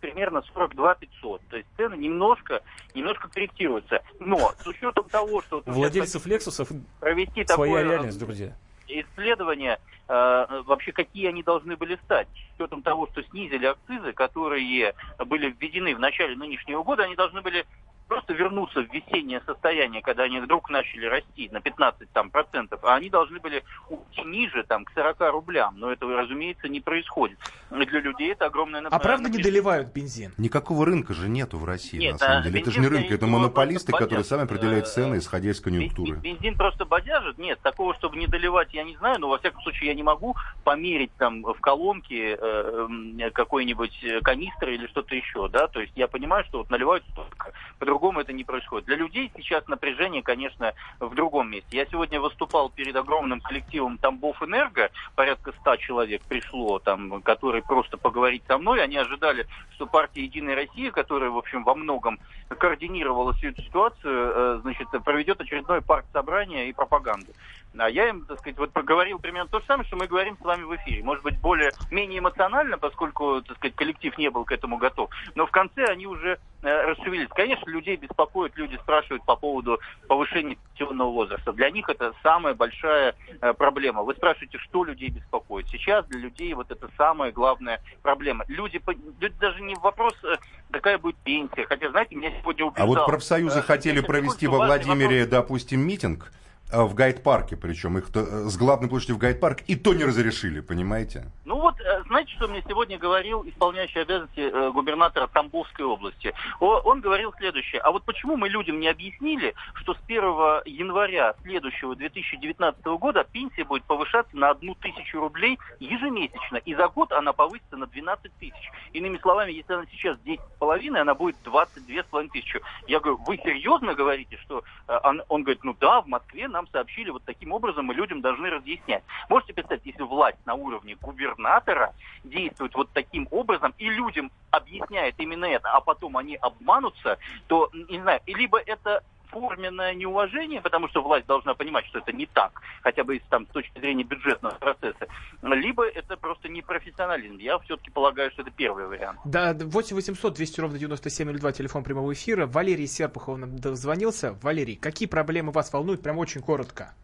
примерно 42 500. То есть цены немножко, немножко корректируются. Но с учетом того, что... вот владельцев Лексусов провести своя такое реальность, друзья. Исследования, э, вообще какие они должны были стать. С учетом того, что снизили акцизы, которые были введены в начале нынешнего года, они должны были просто вернуться в весеннее состояние, когда они вдруг начали расти на 15 там, процентов, а они должны были уйти ниже, там, к 40 рублям. Но этого, разумеется, не происходит. И для людей это огромное А правда не доливают бензин? Никакого рынка же нету в России, Нет, на самом а деле. Это же не рынок, это монополисты, которые сами определяют цены, исходя из конъюнктуры. Бен- Бензин просто бодяжит? Нет, такого, чтобы не доливать, я не знаю, но во всяком случае я не могу померить там в колонке э, м, какой-нибудь э, канистры или что-то еще, да, то есть я понимаю, что вот наливают столько, по-другому это не происходит. Для людей сейчас напряжение, конечно, в другом месте. Я сегодня выступал перед огромным коллективом Тамбов Энерго, порядка ста человек пришло там, которые просто поговорить со мной, они ожидали, что партия Единая Россия, которая, в общем, во многом координировала всю эту ситуацию, э, значит, проведет очередное парт-собрание и пропаганду. А я им, так сказать, вот проговорил примерно то же самое, что мы говорим с вами в эфире. Может быть, более, менее эмоционально, поскольку, так сказать, коллектив не был к этому готов. Но в конце они уже э, расшевелились. Конечно, людей беспокоит, люди спрашивают по поводу повышения пенсионного возраста. Для них это самая большая э, проблема. Вы спрашиваете, что людей беспокоит. Сейчас для людей вот это самая главная проблема. Люди, люди даже не вопрос, э, какая будет пенсия. Хотя, знаете, меня сегодня убеждал... А вот профсоюзы э, хотели провести во Владимире, допустим, митинг в Гайд-парке, причем их то- э, с главной площади в Гайд-парк, и то не разрешили, понимаете? Ну вот, э, знаете, что мне сегодня говорил исполняющий обязанности э, губернатора Тамбовской области? Он говорил следующее. А вот почему мы людям не объяснили, что с 1 января следующего 2019 года пенсия будет повышаться на одну тысячу рублей ежемесячно, и за год она повысится на 12 тысяч. Иными словами, если она сейчас 10,5, она будет 22,5 тысячи. Я говорю, вы серьезно говорите, что... Он, он говорит, ну да, в Москве нам сообщили вот таким образом, мы людям должны разъяснять. Можете представить, если власть на уровне губернатора действует вот таким образом и людям объясняет именно это, а потом они обманутся, то, не знаю, либо это форменное неуважение, потому что власть должна понимать, что это не так, хотя бы из, там, с точки зрения бюджетного процесса, либо это просто непрофессионализм. Я все-таки полагаю, что это первый вариант. Да, 8 800 200 ровно 9702, телефон прямого эфира. Валерий Серпухов нам дозвонился. Валерий, какие проблемы вас волнуют? Прям очень коротко.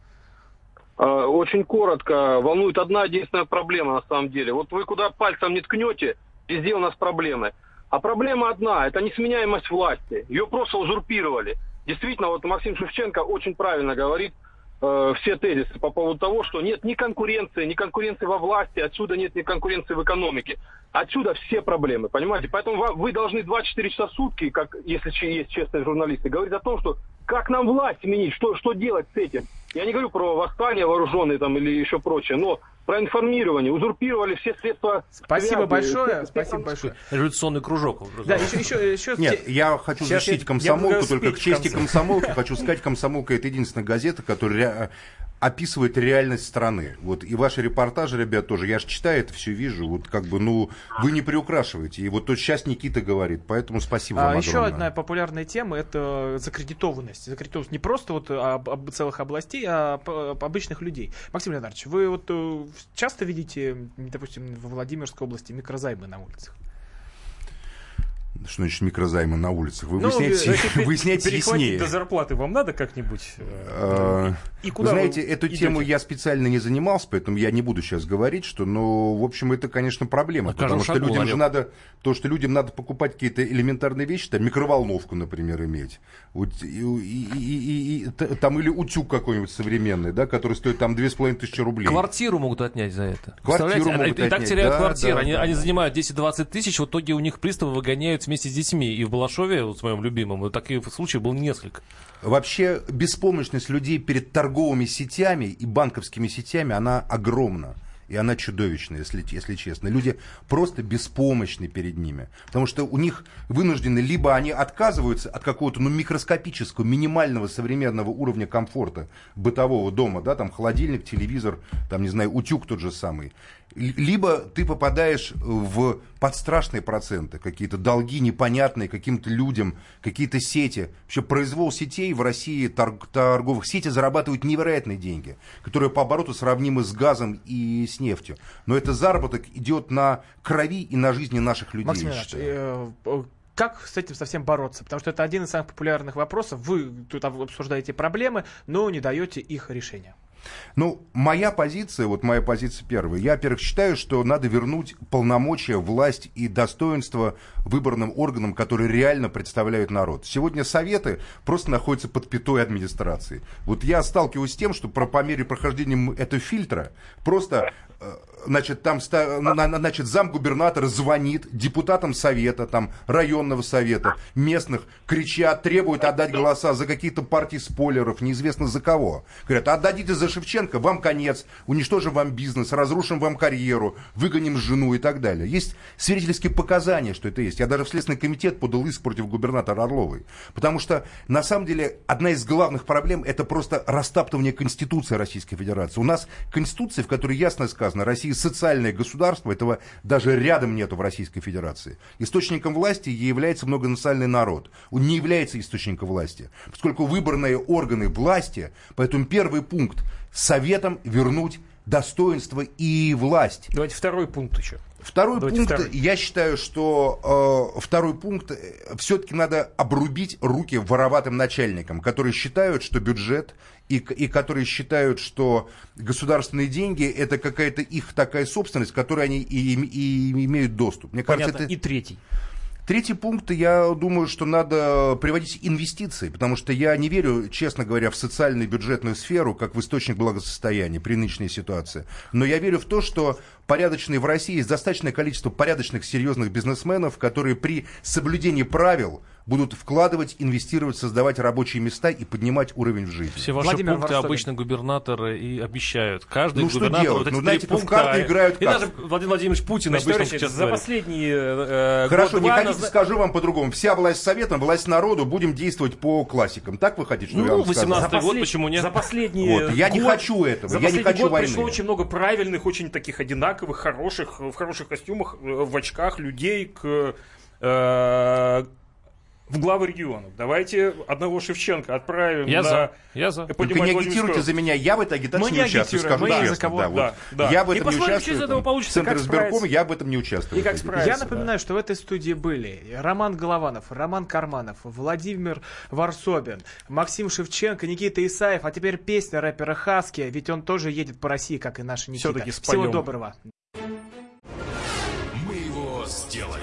Э, Очень коротко. Волнует одна единственная проблема на самом деле. Вот вы куда пальцем не ткнете, везде у нас проблемы. А проблема одна, это несменяемость власти. Ее просто узурпировали. Действительно, вот Максим Шевченко очень правильно говорит э, все тезисы по поводу того, что нет ни конкуренции, ни конкуренции во власти, отсюда нет ни конкуренции в экономике. Отсюда все проблемы, понимаете? Поэтому вы должны 24 часа в сутки, как если есть честные журналисты, говорить о том, что как нам власть сменить, что, что делать с этим. Я не говорю про восстание вооруженные там или еще прочее, но про информирование. Узурпировали все средства. Спасибо связи, большое, все- спасибо большое. Революционный кружок. Да, еще, еще, еще... Нет, я хочу Сейчас защитить комсомолку, я только к чести комсомолки хочу сказать, комсомолка это единственная газета, которая описывает реальность страны. Вот и ваши репортажи, ребят, тоже. Я же читаю это все, вижу. Вот как бы, ну, вы не приукрашиваете. И вот то сейчас Никита говорит. Поэтому спасибо А, вам еще огромное. одна популярная тема это закредитованность. Закредитованность не просто вот об- об целых областей, а об обычных людей. Максим Леонардович, вы вот э, часто видите, допустим, в Владимирской области микрозаймы на улицах? Что значит микрозаймы на улицах? Вы Ну, выясняете, э, выясняете яснее. до зарплаты вам надо как-нибудь? Э, И Вы куда знаете, вы эту идете? тему я специально не занимался, поэтому я не буду сейчас говорить, что, ну, в общем, это, конечно, проблема, На каждом потому что людям же надо, то, что людям надо покупать какие-то элементарные вещи, там, микроволновку, например, иметь, вот, и, и- и- и- и там, или утюг какой-нибудь современный, да, который стоит там 2500 рублей. Квартиру могут отнять за это. Квартиру Представляете? могут и, и так отнять. теряют Да, квартиру. да, они, да, они занимают 10-20 тысяч, в итоге у них приставы выгоняют вместе с детьми. И в Балашове, вот, своем любимом, таких случаев было несколько. Вообще беспомощность людей перед торговыми сетями и банковскими сетями, она огромна. И она чудовищная, если, если честно. Люди просто беспомощны перед ними. Потому что у них вынуждены, либо они отказываются от какого-то ну, микроскопического, минимального современного уровня комфорта бытового дома, да, там холодильник, телевизор, там, не знаю, утюг тот же самый. Либо ты попадаешь в подстрашные проценты, какие-то долги непонятные каким-то людям, какие-то сети. Вообще произвол сетей в России, торг- торговых сети зарабатывают невероятные деньги, которые по обороту сравнимы с газом и с нефтью. Но этот заработок идет на крови и на жизни наших людей. Максим э, э, как с этим совсем бороться? Потому что это один из самых популярных вопросов. Вы тут об- обсуждаете проблемы, но не даете их решения. Ну, моя позиция, вот моя позиция первая. Я, во-первых, считаю, что надо вернуть полномочия, власть и достоинство выборным органам, которые реально представляют народ. Сегодня советы просто находятся под пятой администрации. Вот я сталкиваюсь с тем, что про, по мере прохождения этого фильтра просто значит, там значит, замгубернатора звонит депутатам совета, там, районного совета, местных, кричат, требуют отдать голоса за какие-то партии спойлеров, неизвестно за кого. Говорят, отдадите за Шевченко, вам конец, уничтожим вам бизнес, разрушим вам карьеру, выгоним жену и так далее. Есть свидетельские показания, что это есть. Я даже в Следственный комитет подал иск против губернатора Орловой. Потому что, на самом деле, одна из главных проблем это просто растаптывание Конституции Российской Федерации. У нас Конституция, в которой ясно сказано, Россия социальное государство, этого даже рядом нету в Российской Федерации. Источником власти является многонациональный народ. Он не является источником власти, поскольку выборные органы власти, поэтому первый пункт советом вернуть достоинство и власть. Давайте второй пункт еще. Второй Давайте пункт, второй. я считаю, что э, второй пункт, все-таки надо обрубить руки вороватым начальникам, которые считают, что бюджет и, и которые считают, что государственные деньги это какая-то их такая собственность, к которой они и, и имеют доступ. Мне Понятно. кажется, это... И третий. Третий пункт, я думаю, что надо приводить инвестиции, потому что я не верю, честно говоря, в социальную бюджетную сферу, как в источник благосостояния при нынешней ситуации. Но я верю в то, что порядочные в России есть достаточное количество порядочных, серьезных бизнесменов, которые при соблюдении правил будут вкладывать, инвестировать, создавать рабочие места и поднимать уровень в жизни. Все ваши Владимир пункты Варсобин. обычно губернаторы и обещают. Каждый Ну, что губернатор делать? вот эти Ну, знаете, в пункта, карты играют И как? даже Владимир Владимирович Путин Значит, обычно сейчас за говорит. последние э, Хорошо, год не хотите, назна- скажу вам по-другому. Вся власть советом, власть народу, будем действовать по классикам. Так вы хотите, что я Ну, вам скажу? 18 За год, послед- почему нет? За последние Вот, я не год- хочу этого, За я не хочу год войны. пришло очень много правильных, очень таких одинаковых, хороших, в хороших костюмах, э, в очках людей к э, в главы регионов. Давайте одного Шевченко отправим Я на за. Я за. Только не агитируйте за меня, я в этой агитации Мы не не участвую, скажу мы честно. за кого- да, вот. да, да. Я в И этом не посмотрим, участвую. что из этого получится, Центр как справиться. я в этом не участвую. И как справиться. Я напоминаю, что в этой студии были Роман Голованов, Роман Карманов, Владимир Варсобин, Максим Шевченко, Никита Исаев, а теперь песня рэпера Хаски, ведь он тоже едет по России, как и наш Никита. Всё-таки Всего доброго. Мы его сделали.